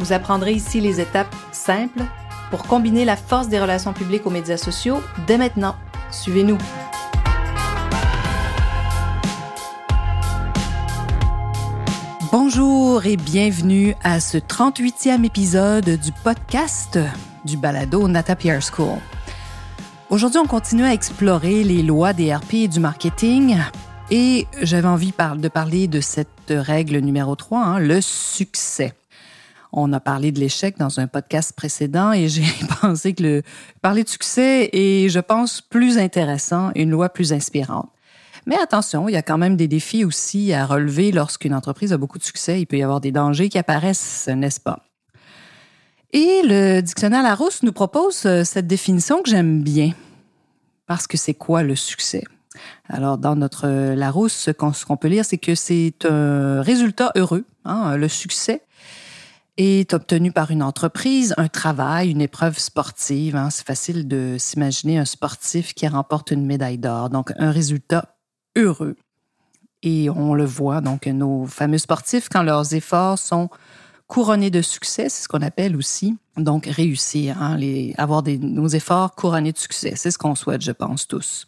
Vous apprendrez ici les étapes simples pour combiner la force des relations publiques aux médias sociaux dès maintenant. Suivez-nous. Bonjour et bienvenue à ce 38e épisode du podcast du balado Nata PR School. Aujourd'hui, on continue à explorer les lois des RP et du marketing et j'avais envie de parler de cette règle numéro 3, hein, le succès. On a parlé de l'échec dans un podcast précédent et j'ai pensé que le parler de succès est, je pense, plus intéressant, une loi plus inspirante. Mais attention, il y a quand même des défis aussi à relever lorsqu'une entreprise a beaucoup de succès. Il peut y avoir des dangers qui apparaissent, n'est-ce pas? Et le dictionnaire Larousse nous propose euh, cette définition que j'aime bien. Parce que c'est quoi le succès? Alors, dans notre euh, Larousse, ce qu'on peut lire, c'est que c'est un résultat heureux. Hein, le succès est obtenu par une entreprise, un travail, une épreuve sportive. Hein. C'est facile de s'imaginer un sportif qui remporte une médaille d'or. Donc, un résultat heureux. Et on le voit, donc, nos fameux sportifs, quand leurs efforts sont couronnés de succès, c'est ce qu'on appelle aussi, donc, réussir, hein, avoir nos efforts couronnés de succès. C'est ce qu'on souhaite, je pense, tous.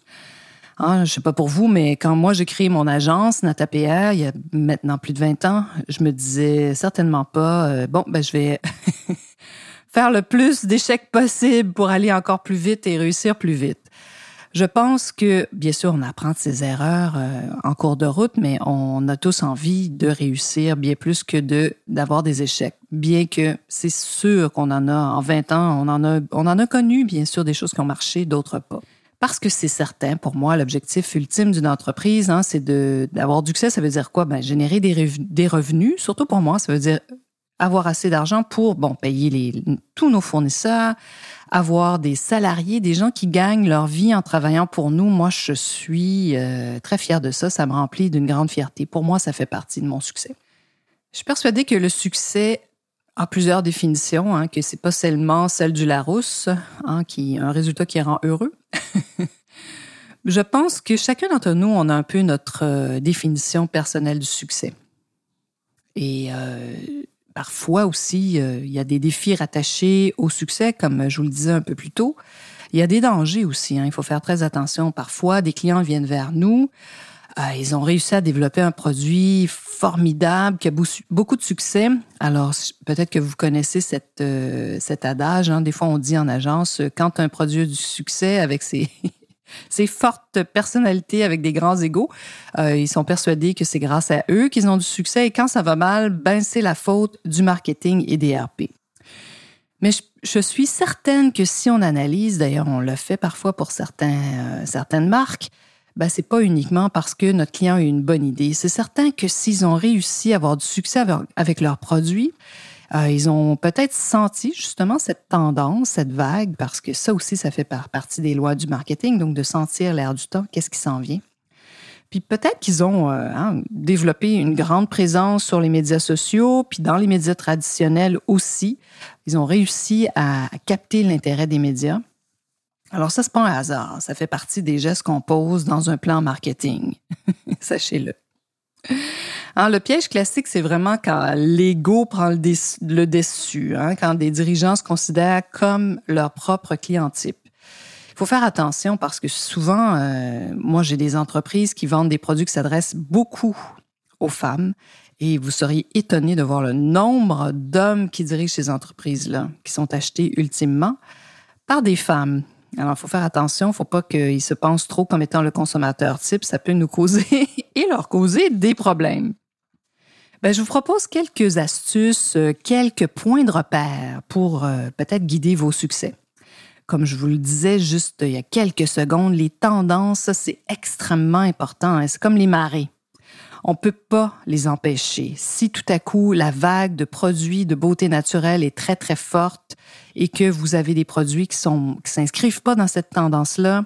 Hein, je sais pas pour vous, mais quand moi j'ai créé mon agence NataPR il y a maintenant plus de 20 ans, je me disais certainement pas euh, bon ben je vais faire le plus d'échecs possible pour aller encore plus vite et réussir plus vite. Je pense que, bien sûr, on apprend de ses erreurs euh, en cours de route, mais on a tous envie de réussir bien plus que de d'avoir des échecs. Bien que c'est sûr qu'on en a, en 20 ans, on en a, on en a connu, bien sûr, des choses qui ont marché, d'autres pas. Parce que c'est certain, pour moi, l'objectif ultime d'une entreprise, hein, c'est d'avoir du succès. Ça veut dire quoi? Ben, générer des, des revenus. Surtout pour moi, ça veut dire avoir assez d'argent pour bon payer les, tous nos fournisseurs, avoir des salariés, des gens qui gagnent leur vie en travaillant pour nous. Moi, je suis euh, très fière de ça. Ça me remplit d'une grande fierté. Pour moi, ça fait partie de mon succès. Je suis persuadée que le succès a plusieurs définitions, hein, que c'est pas seulement celle du Larousse, hein, qui un résultat qui rend heureux. je pense que chacun d'entre nous, on a un peu notre euh, définition personnelle du succès. Et euh, Parfois aussi, euh, il y a des défis rattachés au succès, comme je vous le disais un peu plus tôt. Il y a des dangers aussi. Hein. Il faut faire très attention. Parfois, des clients viennent vers nous. Euh, ils ont réussi à développer un produit formidable qui a beaucoup de succès. Alors, peut-être que vous connaissez euh, cet adage. Hein. Des fois, on dit en agence, quand un produit a du succès avec ses, fortes personnalités avec des grands égaux, euh, ils sont persuadés que c'est grâce à eux qu'ils ont du succès et quand ça va mal, ben c'est la faute du marketing et des RP. Mais je, suis certaine que si on analyse, d'ailleurs on le fait parfois pour euh, certaines marques, ben c'est pas uniquement parce que notre client a eu une bonne idée. C'est certain que s'ils ont réussi à avoir du succès avec leurs produits, euh, ils ont peut-être senti justement cette tendance, cette vague, parce que ça aussi, ça fait partie des lois du marketing, donc de sentir l'air du temps, qu'est-ce qui s'en vient. Puis peut-être qu'ils ont euh, hein, développé une grande présence sur les médias sociaux, puis dans les médias traditionnels aussi. Ils ont réussi à capter l'intérêt des médias. Alors ça, c'est pas un hasard. Ça fait partie des gestes qu'on pose dans un plan marketing. Sachez-le. Le piège classique, c'est vraiment quand l'ego prend le, le dessus, hein, quand des dirigeants se considèrent comme leur propre client type. Il faut faire attention parce que souvent, euh, moi, j'ai des entreprises qui vendent des produits qui s'adressent beaucoup aux femmes et vous seriez étonné de voir le nombre d'hommes qui dirigent ces entreprises-là, qui sont achetés ultimement par des femmes. Alors, il faut faire attention, il ne faut pas qu'ils se pensent trop comme étant le consommateur type. Ça peut nous causer et leur causer des problèmes. Ben, je vous propose quelques astuces, euh, quelques points de repère pour euh, peut-être guider vos succès. Comme je vous le disais juste il y a quelques secondes, les tendances, c'est extrêmement important. Hein. C'est comme les marées. On ne peut pas les empêcher. Si tout à coup la vague de produits de beauté naturelle est très, très forte et que vous avez des produits qui ne qui s'inscrivent pas dans cette tendance-là,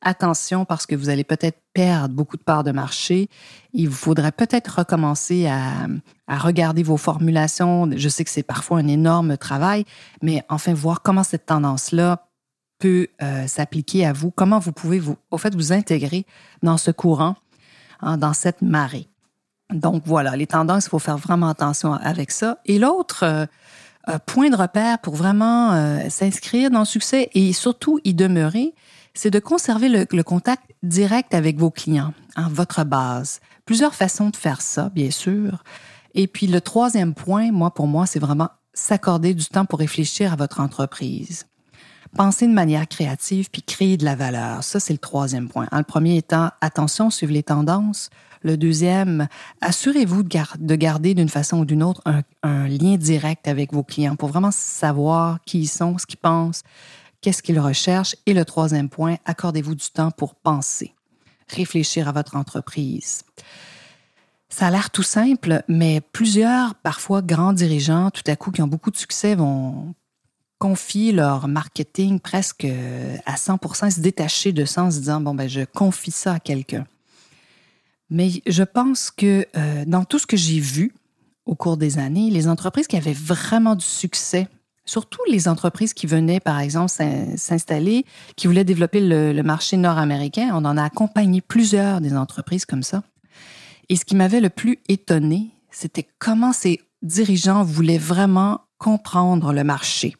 attention parce que vous allez peut-être perdre beaucoup de parts de marché. Il vous faudrait peut-être recommencer à, regarder vos formulations. Je sais que c'est parfois un énorme travail, mais enfin voir comment cette tendance-là peut euh, s'appliquer à vous, comment vous pouvez vous, au fait, vous intégrer dans ce courant, hein, dans cette marée. Donc voilà, les tendances, il faut faire vraiment attention avec ça. Et l'autre euh, euh, point de repère pour vraiment s'inscrire dans le succès et surtout y demeurer, c'est de conserver le, contact direct avec vos clients, hein, votre base. Plusieurs façons de faire ça, bien sûr. Et puis le troisième point, moi, pour moi, c'est vraiment s'accorder du temps pour réfléchir à votre entreprise. Penser de manière créative puis créer de la valeur. Ça, c'est le troisième point. Hein, le premier étant attention, suivre les tendances. Le deuxième, assurez-vous de, garder d'une façon ou d'une autre un, un, lien direct avec vos clients pour vraiment savoir qui ils sont, ce qu'ils pensent, qu'est-ce qu'ils recherchent. Et le troisième point, accordez-vous du temps pour penser, réfléchir à votre entreprise. Ça a l'air tout simple, mais plusieurs, parfois grands dirigeants, tout à coup, qui ont beaucoup de succès, vont confier leur marketing presque à 100% se détacher de ça en se disant, bon, ben, je confie ça à quelqu'un. Mais je pense que euh, dans tout ce que j'ai vu au cours des années, les entreprises qui avaient vraiment du succès surtout les entreprises qui venaient, par exemple, s'installer, qui voulaient développer le, marché nord-américain. On en a accompagné plusieurs des entreprises comme ça. Et ce qui m'avait le plus étonné, c'était comment ces dirigeants voulaient vraiment comprendre le marché.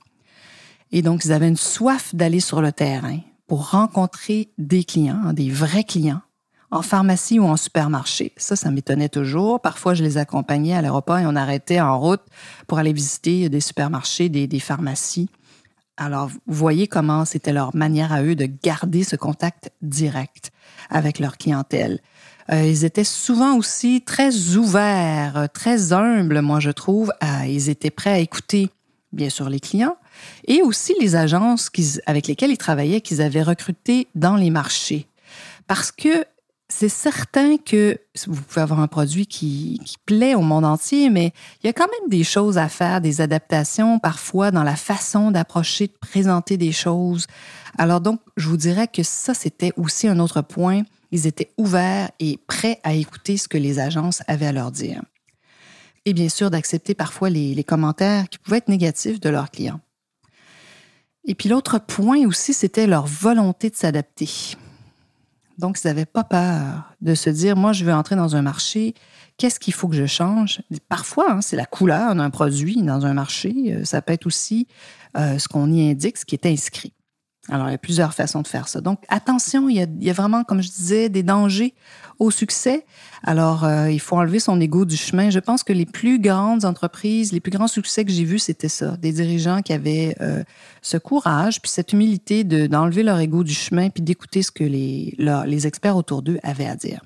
Et donc, ils avaient une soif d'aller sur le terrain pour rencontrer des clients, des vrais clients, en pharmacie ou en supermarché. Ça, ça m'étonnait toujours. Parfois, je les accompagnais à l'aéroport et on arrêtait en route pour aller visiter des supermarchés, des, pharmacies. Alors, vous voyez comment c'était leur manière à eux de garder ce contact direct avec leur clientèle. Euh, ils étaient souvent aussi très ouverts, très humbles, moi je trouve. ils étaient prêts à écouter, bien sûr, les clients et aussi les agences avec lesquelles ils travaillaient, qu'ils avaient recrutées dans les marchés. Parce que c'est certain que vous pouvez avoir un produit qui, plaît au monde entier, mais il y a quand même des choses à faire, des adaptations parfois dans la façon d'approcher, de présenter des choses. Alors donc, je vous dirais que ça, c'était aussi un autre point. Ils étaient ouverts et prêts à écouter ce que les agences avaient à leur dire. Et bien sûr, d'accepter parfois les, commentaires qui pouvaient être négatifs de leurs clients. Et puis l'autre point aussi, c'était leur volonté de s'adapter. Donc, ils n'avaient pas peur de se dire, moi, je veux entrer dans un marché, qu'est-ce qu'il faut que je change? Parfois, hein, c'est la couleur d'un produit dans un marché. Euh, ça peut être aussi euh, ce qu'on y indique, ce qui est inscrit. Alors, il y a plusieurs façons de faire ça. Donc, attention, il y a, vraiment, comme je disais, des dangers au succès. Alors, euh, il faut enlever son ego du chemin. Je pense que les plus grandes entreprises, les plus grands succès que j'ai vus, c'était ça. Des dirigeants qui avaient euh, ce courage, puis cette humilité d'enlever leur ego du chemin, puis d'écouter ce que les, les experts autour d'eux avaient à dire.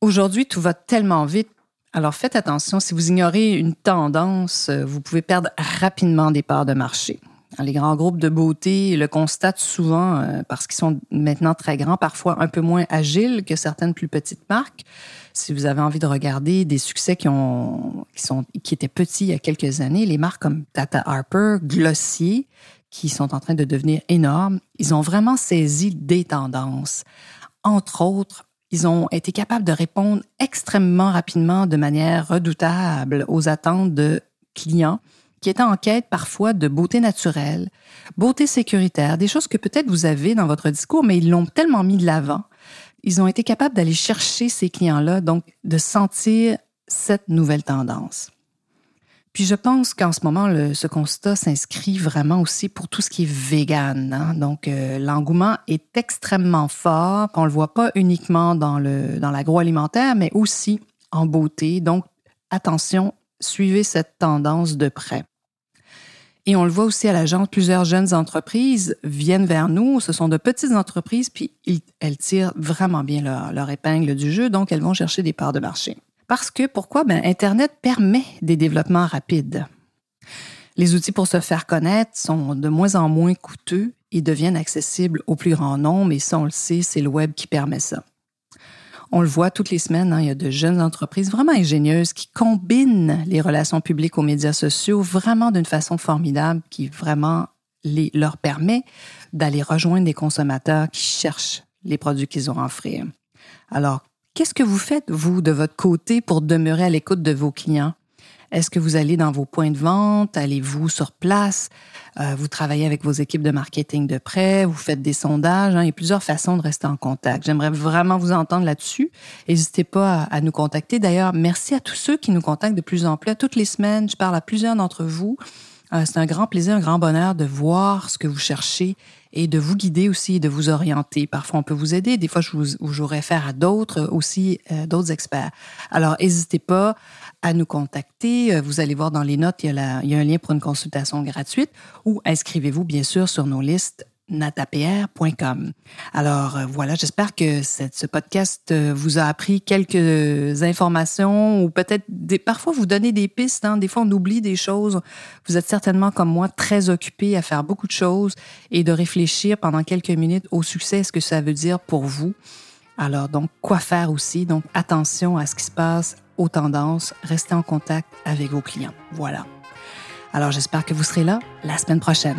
Aujourd'hui, tout va tellement vite. Alors, faites attention. Si vous ignorez une tendance, euh, vous pouvez perdre rapidement des parts de marché. Les grands groupes de beauté le constatent souvent euh, parce qu'ils sont maintenant très grands, parfois un peu moins agiles que certaines plus petites marques. Si vous avez envie de regarder des succès qui, ont, qui, sont, qui étaient petits il y a quelques années, les marques comme Tata Harper, Glossier, qui sont en train de devenir énormes, ils ont vraiment saisi des tendances. Entre autres, ils ont été capables de répondre extrêmement rapidement, de manière redoutable aux attentes de clients qui étaient en quête parfois de beauté naturelle, beauté sécuritaire, des choses que peut-être vous avez dans votre discours, mais ils l'ont tellement mis de l'avant. Ils ont été capables d'aller chercher ces clients-là, donc de sentir cette nouvelle tendance. Puis je pense qu'en ce moment, ce constat s'inscrit vraiment aussi pour tout ce qui est vegan. Hein. Donc euh, l'engouement est extrêmement fort. On le voit pas uniquement dans l'agroalimentaire, mais aussi en beauté. Donc attention, suivez cette tendance de près. Et on le voit aussi à l'agence, plusieurs jeunes entreprises viennent vers nous. Ce sont de petites entreprises, puis elles tirent vraiment bien leur, épingle du jeu, donc elles vont chercher des parts de marché. Parce que pourquoi? Ben, Internet permet des développements rapides. Les outils pour se faire connaître sont de moins en moins coûteux et deviennent accessibles au plus grand nombre, et ça, on le sait, c'est le web qui permet ça. On le voit toutes les semaines, hein, il y a de jeunes entreprises vraiment ingénieuses qui combinent les relations publiques aux médias sociaux vraiment d'une façon formidable qui vraiment leur permet d'aller rejoindre des consommateurs qui cherchent les produits qu'ils ont à offrir. Alors, qu'est-ce que vous faites, vous, de votre côté, pour demeurer à l'écoute de vos clients? Est-ce que vous allez dans vos points de vente? Allez-vous sur place? Euh, vous travaillez avec vos équipes de marketing de près? Vous faites des sondages? Hein? Il y a plusieurs façons de rester en contact. J'aimerais vraiment vous entendre là-dessus. N'hésitez pas à, nous contacter. D'ailleurs, merci à tous ceux qui nous contactent de plus en plus. Toutes les semaines, je parle à plusieurs d'entre vous. Euh, c'est un grand plaisir, un grand bonheur de voir ce que vous cherchez et de vous guider aussi, de vous orienter. Parfois, on peut vous aider. Des fois, je vous, j'aurais faire à d'autres aussi, euh, d'autres experts. Alors, n'hésitez pas à nous contacter. Euh, vous allez voir dans les notes, il y, a il y a un lien pour une consultation gratuite ou inscrivez-vous, bien sûr, sur nos listes natapr.com. Alors euh, voilà, j'espère que ce podcast euh, vous a appris quelques informations ou peut-être parfois vous donner des pistes. Hein. Des fois, on oublie des choses. Vous êtes certainement comme moi très occupé à faire beaucoup de choses et de réfléchir pendant quelques minutes au succès, ce que ça veut dire pour vous. Alors donc, quoi faire aussi? Donc, attention à ce qui se passe aux tendances. Restez en contact avec vos clients. Voilà. Alors, j'espère que vous serez là la semaine prochaine.